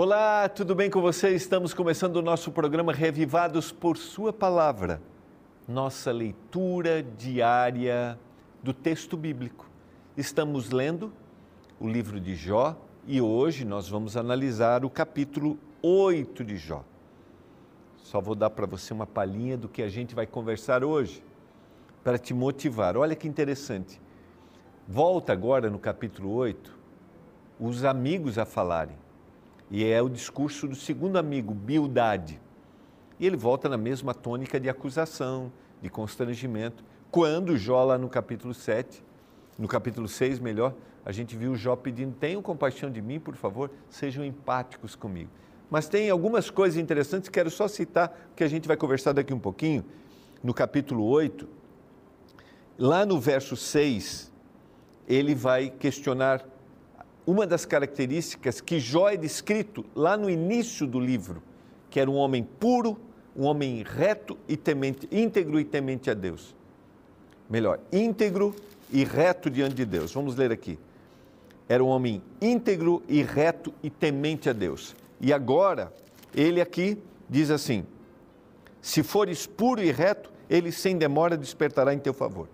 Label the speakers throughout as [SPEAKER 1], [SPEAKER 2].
[SPEAKER 1] Olá, tudo bem com você? Estamos começando o nosso programa Revivados por Sua Palavra, nossa leitura diária do texto bíblico. Estamos lendo o livro de Jó e hoje nós vamos analisar o capítulo 8 de Jó. Só vou dar para você uma palhinha do que a gente vai conversar hoje, para te motivar. Olha que interessante. Volta agora no capítulo 8, os amigos a falarem. E é o discurso do segundo amigo, Bildade. E ele volta na mesma tônica de acusação, de constrangimento. Quando Jó, lá no capítulo 7, no capítulo 6, melhor, a gente viu Jó pedindo: tenham compaixão de mim, por favor, sejam empáticos comigo. Mas tem algumas coisas interessantes, quero só citar, que a gente vai conversar daqui um pouquinho, no capítulo 8. Lá no verso 6, ele vai questionar uma das características que Jó é descrito lá no início do livro, que era um homem puro, um homem reto e temente, íntegro e temente a Deus. Melhor, íntegro e reto diante de Deus. Vamos ler aqui. Era um homem íntegro e reto e temente a Deus. E agora, ele aqui diz assim: Se fores puro e reto, ele sem demora despertará em teu favor.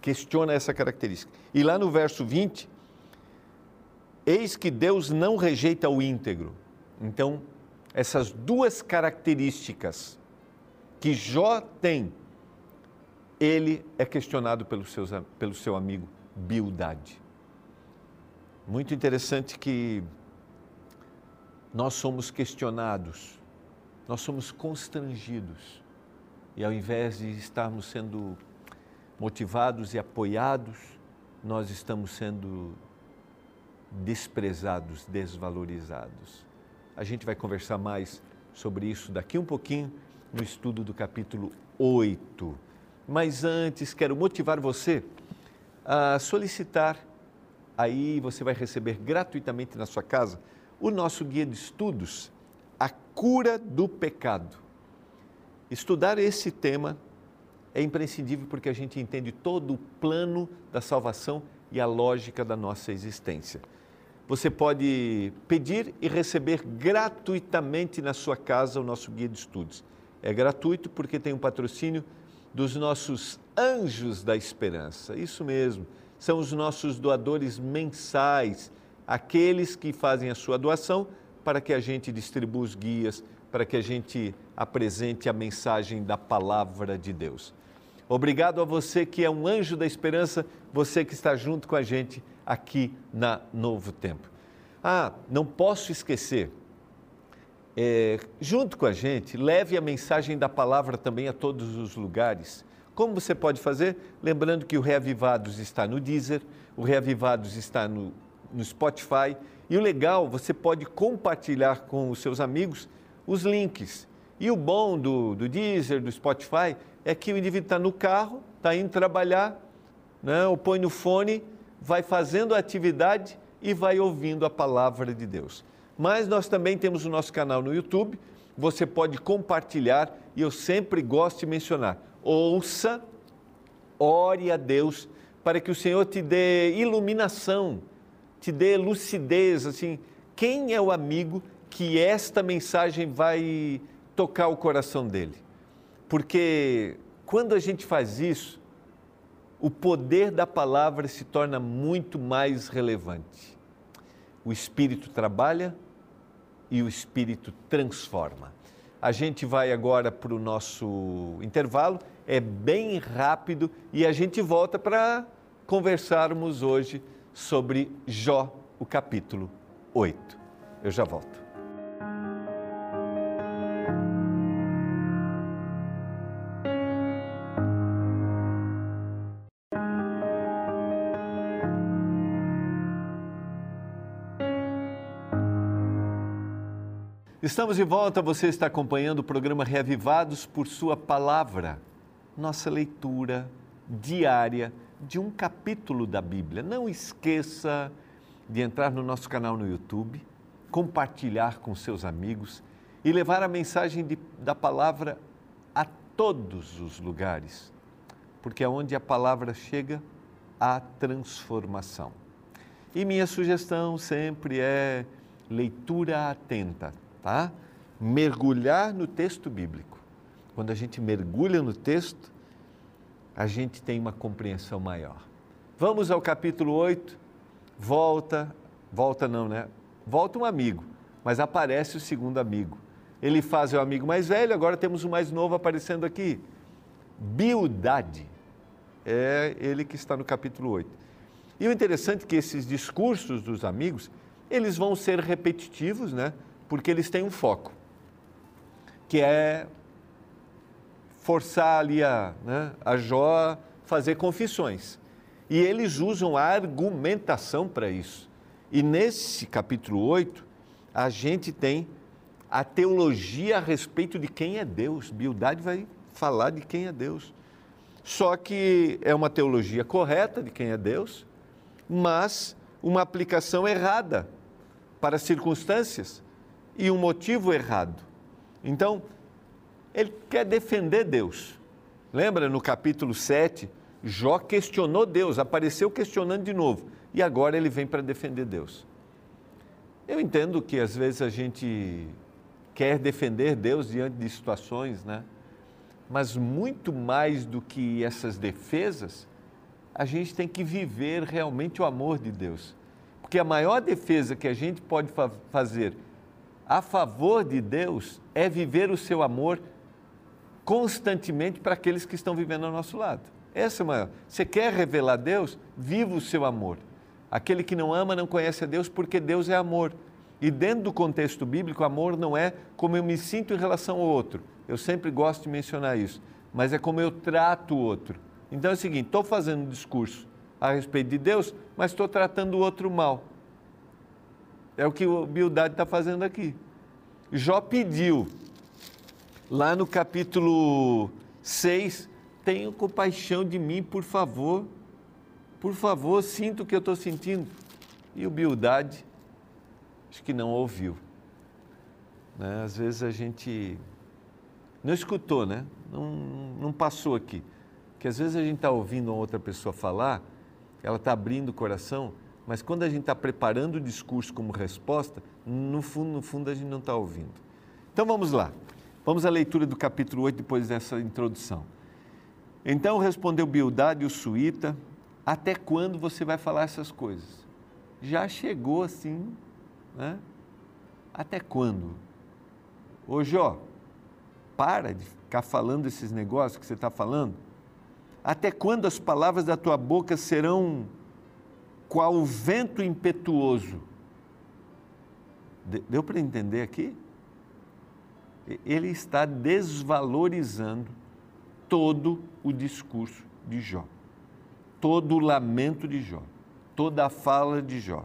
[SPEAKER 1] Questiona essa característica. E lá no verso 20, eis que Deus não rejeita o íntegro. Então, essas duas características que Jó tem, ele é questionado pelo, seus, pelo seu amigo Bildade. Muito interessante que nós somos questionados, nós somos constrangidos. E ao invés de estarmos sendo motivados e apoiados, nós estamos sendo desprezados, desvalorizados. A gente vai conversar mais sobre isso daqui um pouquinho no estudo do capítulo 8. Mas antes, quero motivar você a solicitar, aí você vai receber gratuitamente na sua casa o nosso guia de estudos, A Cura do Pecado. Estudar esse tema é imprescindível porque a gente entende todo o plano da salvação e a lógica da nossa existência. Você pode pedir e receber gratuitamente na sua casa o nosso guia de estudos. É gratuito porque tem um patrocínio dos nossos anjos da esperança. Isso mesmo, são os nossos doadores mensais aqueles que fazem a sua doação para que a gente distribua os guias, para que a gente apresente a mensagem da palavra de Deus. Obrigado a você que é um anjo da esperança, você que está junto com a gente aqui na Novo Tempo. Ah, não posso esquecer, é, junto com a gente, leve a mensagem da palavra também a todos os lugares. Como você pode fazer? Lembrando que o Reavivados está no Deezer, o Reavivados está no no Spotify. E o legal, você pode compartilhar com os seus amigos os links. E o bom do, do Deezer, do Spotify, é que o indivíduo está no carro, está indo trabalhar, né, ou põe no fone, vai fazendo a atividade e vai ouvindo a palavra de Deus. Mas nós também temos o nosso canal no YouTube, você pode compartilhar e eu sempre gosto de mencionar. Ouça, ore a Deus para que o Senhor te dê iluminação te dê lucidez, assim, quem é o amigo que esta mensagem vai tocar o coração dele? Porque quando a gente faz isso, o poder da palavra se torna muito mais relevante. O Espírito trabalha e o Espírito transforma. A gente vai agora para o nosso intervalo, é bem rápido e a gente volta para conversarmos hoje sobre Jó, o capítulo 8. Eu já volto. Estamos de volta, você está acompanhando o programa Reavivados por Sua Palavra, nossa leitura diária de um capítulo da Bíblia. Não esqueça de entrar no nosso canal no YouTube, compartilhar com seus amigos e levar a mensagem de, da palavra a todos os lugares, porque aonde a palavra chega, há transformação. E minha sugestão sempre é leitura atenta, tá? Mergulhar no texto bíblico. Quando a gente mergulha no texto, a gente tem uma compreensão maior. Vamos ao capítulo 8. Volta, volta não, né? Volta um amigo, mas aparece o segundo amigo. Ele faz o amigo mais velho, agora temos o mais novo aparecendo aqui. Bildade. É ele que está no capítulo 8. E o interessante é que esses discursos dos amigos, eles vão ser repetitivos, né? Porque eles têm um foco, que é forçar ali a, né, a Jó fazer confissões. E eles usam a argumentação para isso. E nesse capítulo 8, a gente tem a teologia a respeito de quem é Deus. Bildade vai falar de quem é Deus. Só que é uma teologia correta de quem é Deus, mas uma aplicação errada para as circunstâncias e um motivo errado. Então, ele quer defender Deus. Lembra no capítulo 7, Jó questionou Deus, apareceu questionando de novo, e agora ele vem para defender Deus. Eu entendo que às vezes a gente quer defender Deus diante de situações, né? Mas muito mais do que essas defesas, a gente tem que viver realmente o amor de Deus. Porque a maior defesa que a gente pode fa fazer a favor de Deus é viver o seu amor constantemente para aqueles que estão vivendo ao nosso lado. Essa é a maior. Você quer revelar Deus? Viva o seu amor. Aquele que não ama não conhece a Deus porque Deus é amor. E dentro do contexto bíblico, amor não é como eu me sinto em relação ao outro. Eu sempre gosto de mencionar isso. Mas é como eu trato o outro. Então é o seguinte: estou fazendo um discurso a respeito de Deus, mas estou tratando o outro mal. É o que o Bildade está fazendo aqui. Jó pediu, lá no capítulo 6, tenham compaixão de mim, por favor. Por favor, sinta o que eu estou sentindo. E o Bildade, acho que não ouviu. Né? Às vezes a gente não escutou, né? não, não passou aqui. Que às vezes a gente está ouvindo uma outra pessoa falar, ela está abrindo o coração, mas quando a gente está preparando o discurso como resposta, no fundo, no fundo a gente não está ouvindo. Então vamos lá. Vamos à leitura do capítulo 8 depois dessa introdução. Então respondeu Bildade o suíta, até quando você vai falar essas coisas? Já chegou assim, né? Até quando? Ô Jó, para de ficar falando esses negócios que você está falando. Até quando as palavras da tua boca serão qual o vento impetuoso? Deu para entender aqui? Ele está desvalorizando todo o discurso de Jó, todo o lamento de Jó, toda a fala de Jó.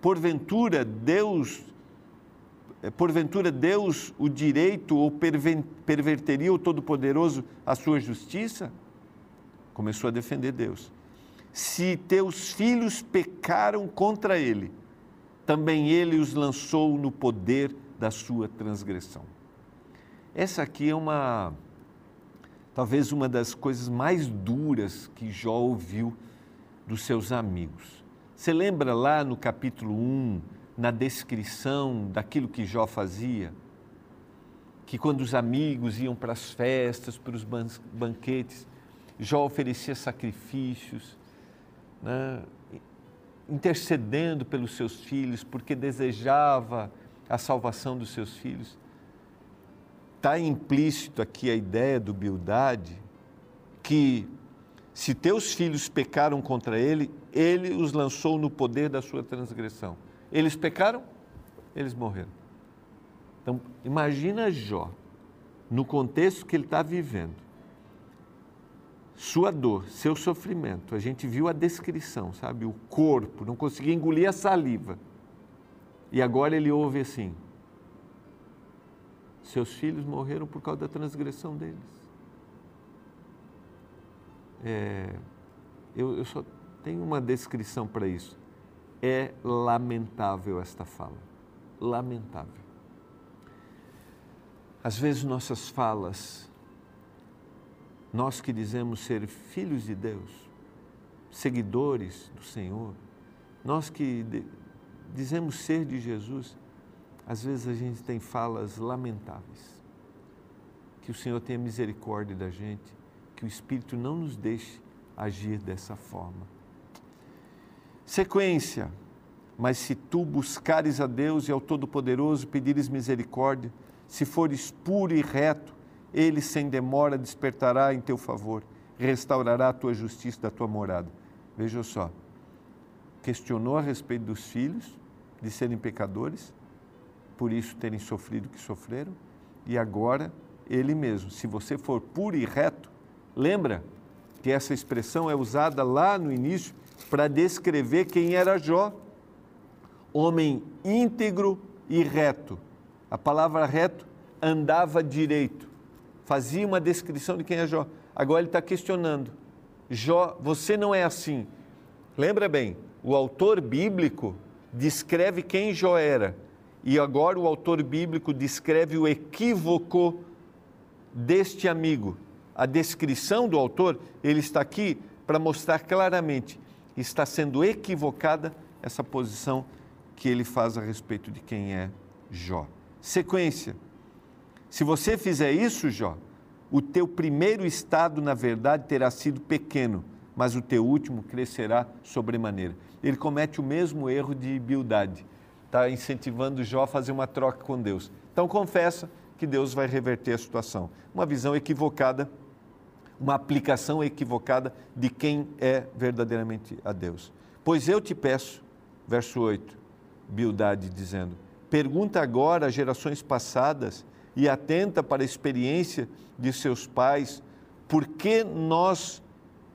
[SPEAKER 1] Porventura, Deus é, porventura Deus o direito ou perverteria o Todo-Poderoso a sua justiça? Começou a defender Deus. Se teus filhos pecaram contra ele, também ele os lançou no poder da sua transgressão. Essa aqui é uma, talvez uma das coisas mais duras que Jó ouviu dos seus amigos. Você lembra lá no capítulo 1, na descrição daquilo que Jó fazia? Que quando os amigos iam para as festas, para os banquetes, Jó oferecia sacrifícios, né, intercedendo pelos seus filhos, porque desejava a salvação dos seus filhos. Está implícito aqui a ideia do Bildade que se teus filhos pecaram contra ele, ele os lançou no poder da sua transgressão. Eles pecaram, eles morreram. Então, imagina Jó, no contexto que ele está vivendo, sua dor, seu sofrimento. A gente viu a descrição, sabe? O corpo, não conseguia engolir a saliva. E agora ele ouve assim: seus filhos morreram por causa da transgressão deles. É, eu, eu só tenho uma descrição para isso. É lamentável esta fala. Lamentável. Às vezes nossas falas nós que dizemos ser filhos de Deus, seguidores do Senhor, nós que dizemos ser de Jesus, às vezes a gente tem falas lamentáveis. Que o Senhor tenha misericórdia da gente, que o Espírito não nos deixe agir dessa forma. Sequência. Mas se tu buscares a Deus e ao Todo-Poderoso pedires misericórdia, se fores puro e reto, ele sem demora despertará em teu favor, restaurará a tua justiça da tua morada. Veja só, questionou a respeito dos filhos, de serem pecadores, por isso terem sofrido o que sofreram, e agora ele mesmo, se você for puro e reto, lembra que essa expressão é usada lá no início para descrever quem era Jó, homem íntegro e reto. A palavra reto andava direito, fazia uma descrição de quem é Jó. Agora ele está questionando: Jó, você não é assim. Lembra bem, o autor bíblico descreve quem Jó era, e agora o autor bíblico descreve o equívoco deste amigo. A descrição do autor, ele está aqui para mostrar claramente está sendo equivocada essa posição que ele faz a respeito de quem é Jó. Sequência. Se você fizer isso, Jó, o teu primeiro estado, na verdade, terá sido pequeno, mas o teu último crescerá sobremaneira ele comete o mesmo erro de Bildade. Está incentivando Jó a fazer uma troca com Deus. Então confessa que Deus vai reverter a situação. Uma visão equivocada, uma aplicação equivocada de quem é verdadeiramente a Deus. Pois eu te peço, verso 8, Bildade dizendo: Pergunta agora às gerações passadas e atenta para a experiência de seus pais, por que nós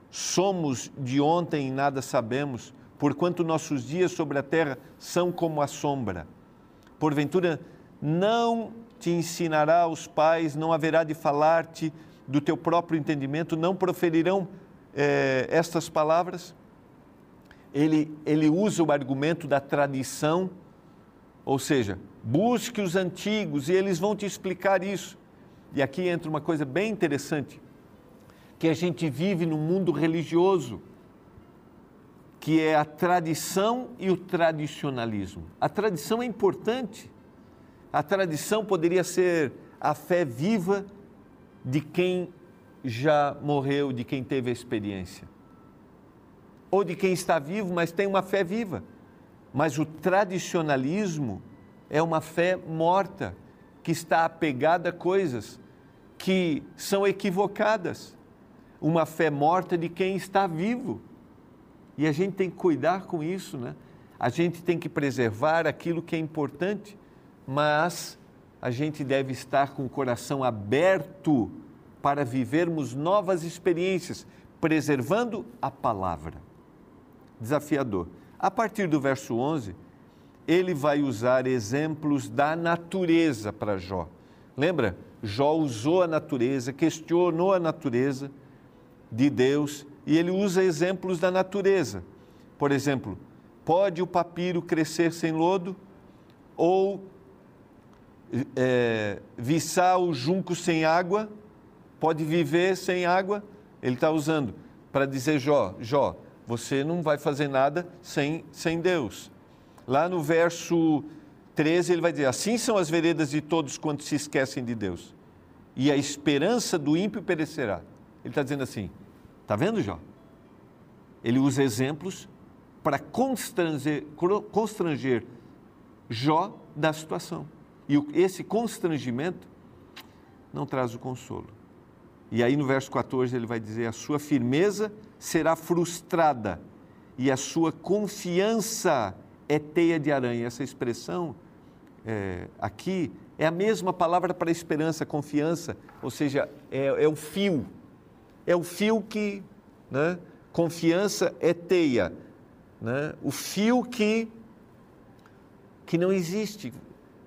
[SPEAKER 1] somos de ontem e nada sabemos, porquanto nossos dias sobre a terra são como a sombra. Porventura, não te ensinará os pais, não haverá de falar-te do teu próprio entendimento, não proferirão eh, estas palavras? Ele, ele usa o argumento da tradição, ou seja, busque os antigos e eles vão te explicar isso. E aqui entra uma coisa bem interessante, que a gente vive num mundo religioso que é a tradição e o tradicionalismo. A tradição é importante. A tradição poderia ser a fé viva de quem já morreu, de quem teve a experiência. Ou de quem está vivo, mas tem uma fé viva. Mas o tradicionalismo é uma fé morta, que está apegada a coisas que são equivocadas. Uma fé morta de quem está vivo. E a gente tem que cuidar com isso, né? A gente tem que preservar aquilo que é importante, mas a gente deve estar com o coração aberto para vivermos novas experiências, preservando a palavra. Desafiador. A partir do verso 11, ele vai usar exemplos da natureza para Jó. Lembra? Jó usou a natureza, questionou a natureza de Deus e ele usa exemplos da natureza. Por exemplo, pode o papiro crescer sem lodo? Ou é, viçar o junco sem água? Pode viver sem água? Ele está usando para dizer Jó, Jó, você não vai fazer nada sem, sem Deus. Lá no verso 13 ele vai dizer, assim são as veredas de todos quanto se esquecem de Deus. E a esperança do ímpio perecerá. Ele está dizendo assim, Está vendo, Jó? Ele usa exemplos para constranger, constranger Jó da situação. E esse constrangimento não traz o consolo. E aí no verso 14 ele vai dizer: A sua firmeza será frustrada e a sua confiança é teia de aranha. Essa expressão é, aqui é a mesma palavra para esperança, confiança, ou seja, é, é o fio é o fio que, né, confiança é teia, né, o fio que, que não existe,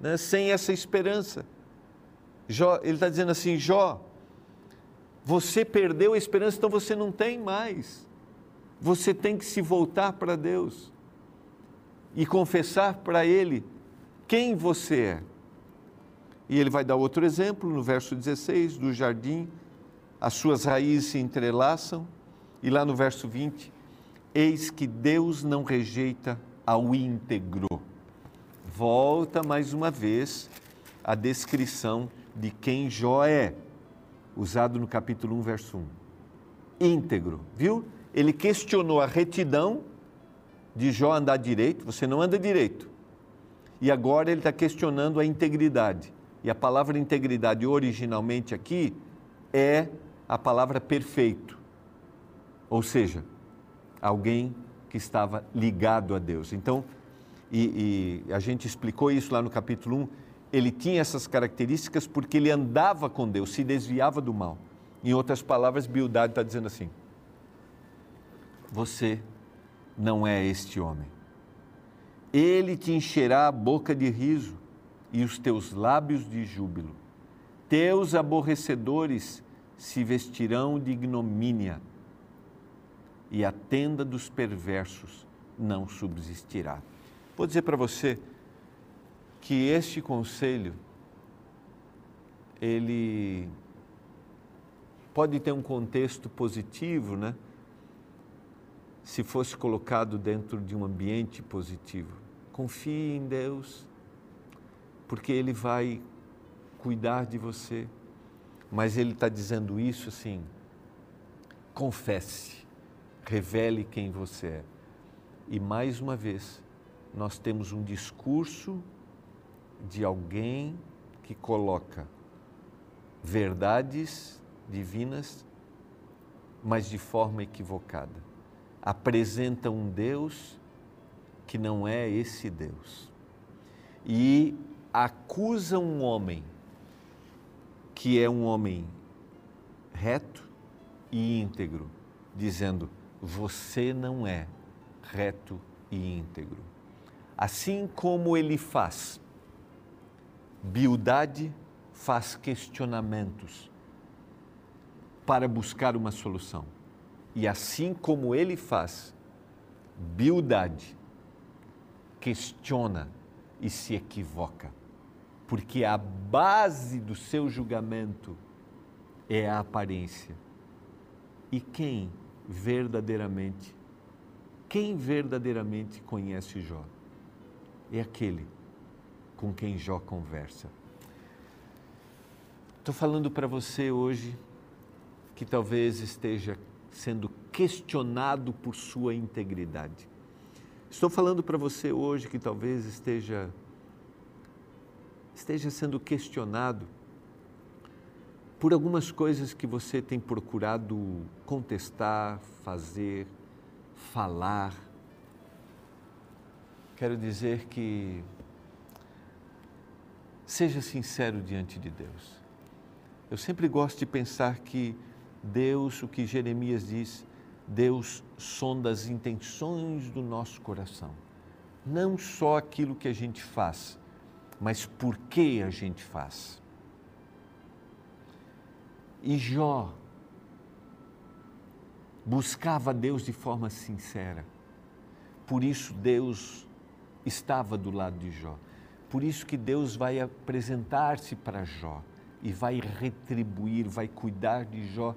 [SPEAKER 1] né, sem essa esperança. Jó, ele está dizendo assim, Jó, você perdeu a esperança, então você não tem mais. Você tem que se voltar para Deus e confessar para Ele quem você é. E ele vai dar outro exemplo no verso 16 do jardim as suas raízes se entrelaçam, e lá no verso 20, eis que Deus não rejeita ao íntegro. volta mais uma vez a descrição de quem Jó é, usado no capítulo 1, verso 1. Íntegro, viu? Ele questionou a retidão de Jó andar direito, você não anda direito. E agora ele está questionando a integridade. E a palavra integridade originalmente aqui é a palavra perfeito. Ou seja, alguém que estava ligado a Deus. Então, e, e, a gente explicou isso lá no capítulo 1, ele tinha essas características porque ele andava com Deus, se desviava do mal. Em outras palavras, Bildade está dizendo assim: Você não é este homem. Ele te encherá a boca de riso e os teus lábios de júbilo. Teus aborrecedores se vestirão de ignomínia e a tenda dos perversos não subsistirá. Vou dizer para você que este conselho ele pode ter um contexto positivo, né? Se fosse colocado dentro de um ambiente positivo. Confie em Deus, porque Ele vai cuidar de você. Mas Ele está dizendo isso assim: confesse, revele quem você é. E mais uma vez, nós temos um discurso de alguém que coloca verdades divinas, mas de forma equivocada. Apresenta um Deus que não é esse Deus. E acusa um homem que é um homem reto e íntegro, dizendo: Você não é reto e íntegro. Assim como ele faz, Bildade faz questionamentos para buscar uma solução. E assim como ele faz, Bildade questiona e se equivoca, porque a base do seu julgamento é a aparência. E quem verdadeiramente, quem verdadeiramente conhece Jó? é aquele com quem Jó conversa. Estou falando para você hoje que talvez esteja sendo questionado por sua integridade. Estou falando para você hoje que talvez esteja esteja sendo questionado por algumas coisas que você tem procurado contestar, fazer, falar quero dizer que seja sincero diante de Deus. Eu sempre gosto de pensar que Deus, o que Jeremias diz, Deus sonda as intenções do nosso coração. Não só aquilo que a gente faz, mas por que a gente faz. E Jó buscava Deus de forma sincera. Por isso Deus estava do lado de Jó. Por isso que Deus vai apresentar-se para Jó e vai retribuir, vai cuidar de Jó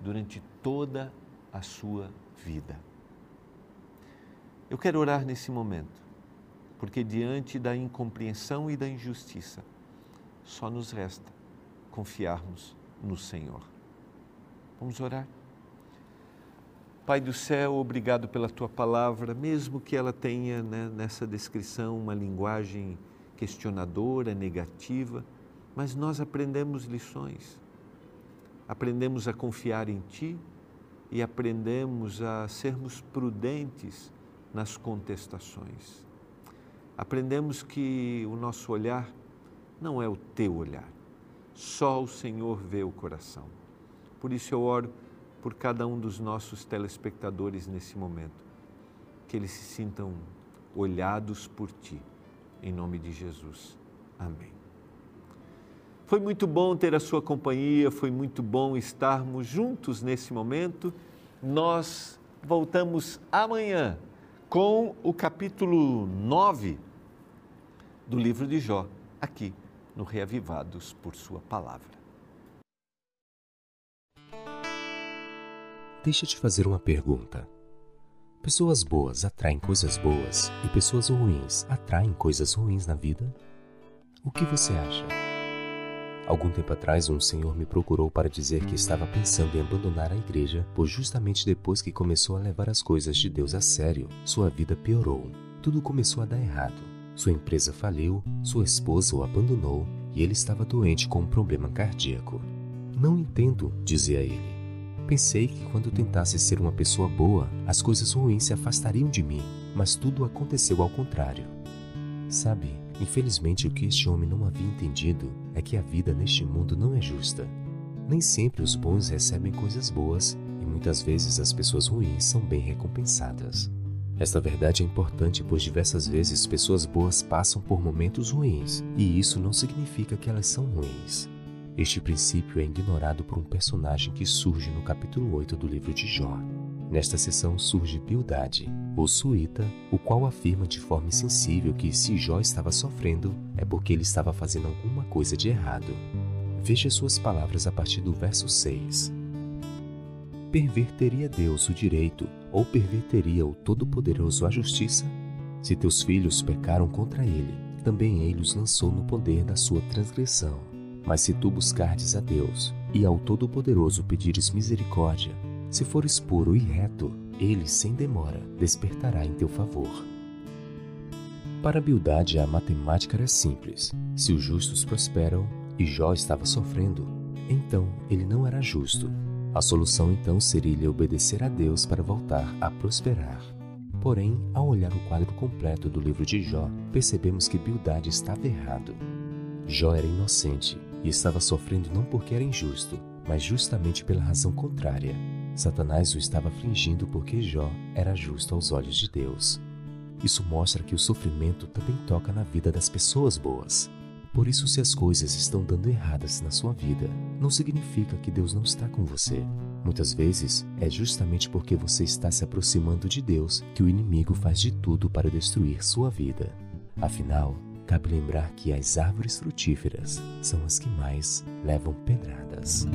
[SPEAKER 1] durante toda a sua vida. Eu quero orar nesse momento, porque diante da incompreensão e da injustiça, só nos resta confiarmos no Senhor. Vamos orar? Pai do céu, obrigado pela tua palavra, mesmo que ela tenha né, nessa descrição uma linguagem questionadora, negativa, mas nós aprendemos lições. Aprendemos a confiar em Ti e aprendemos a sermos prudentes nas contestações. Aprendemos que o nosso olhar não é o teu olhar, só o Senhor vê o coração. Por isso eu oro por cada um dos nossos telespectadores nesse momento. Que eles se sintam olhados por Ti, em nome de Jesus. Amém. Foi muito bom ter a sua companhia, foi muito bom estarmos juntos nesse momento. Nós voltamos amanhã com o capítulo 9 do livro de Jó, aqui no Reavivados por Sua Palavra.
[SPEAKER 2] Deixa eu te fazer uma pergunta. Pessoas boas atraem coisas boas e pessoas ruins atraem coisas ruins na vida? O que você acha? Algum tempo atrás, um senhor me procurou para dizer que estava pensando em abandonar a igreja, pois justamente depois que começou a levar as coisas de Deus a sério, sua vida piorou. Tudo começou a dar errado. Sua empresa faliu, sua esposa o abandonou e ele estava doente com um problema cardíaco. Não entendo, dizia ele. Pensei que quando tentasse ser uma pessoa boa, as coisas ruins se afastariam de mim, mas tudo aconteceu ao contrário. Sabe, infelizmente o que este homem não havia entendido é que a vida neste mundo não é justa. Nem sempre os bons recebem coisas boas e muitas vezes as pessoas ruins são bem recompensadas. Esta verdade é importante pois diversas vezes pessoas boas passam por momentos ruins e isso não significa que elas são ruins. Este princípio é ignorado por um personagem que surge no capítulo 8 do livro de Jó. Nesta sessão surge Bildade, o suíta, o qual afirma de forma insensível que se Jó estava sofrendo é porque ele estava fazendo alguma coisa de errado. Veja suas palavras a partir do verso 6. Perverteria Deus o direito ou perverteria o Todo-Poderoso a justiça? Se teus filhos pecaram contra ele, também ele os lançou no poder da sua transgressão. Mas se tu buscardes a Deus e ao Todo-Poderoso pedires misericórdia, se fores puro e reto, ele, sem demora, despertará em teu favor. Para Bildade, a matemática era simples. Se os justos prosperam e Jó estava sofrendo, então ele não era justo. A solução então seria obedecer a Deus para voltar a prosperar. Porém, ao olhar o quadro completo do livro de Jó, percebemos que Bildade estava errado. Jó era inocente e estava sofrendo não porque era injusto, mas justamente pela razão contrária. Satanás o estava afligindo porque Jó era justo aos olhos de Deus. Isso mostra que o sofrimento também toca na vida das pessoas boas. Por isso, se as coisas estão dando erradas na sua vida, não significa que Deus não está com você. Muitas vezes é justamente porque você está se aproximando de Deus que o inimigo faz de tudo para destruir sua vida. Afinal, Cabe lembrar que as árvores frutíferas são as que mais levam pedradas.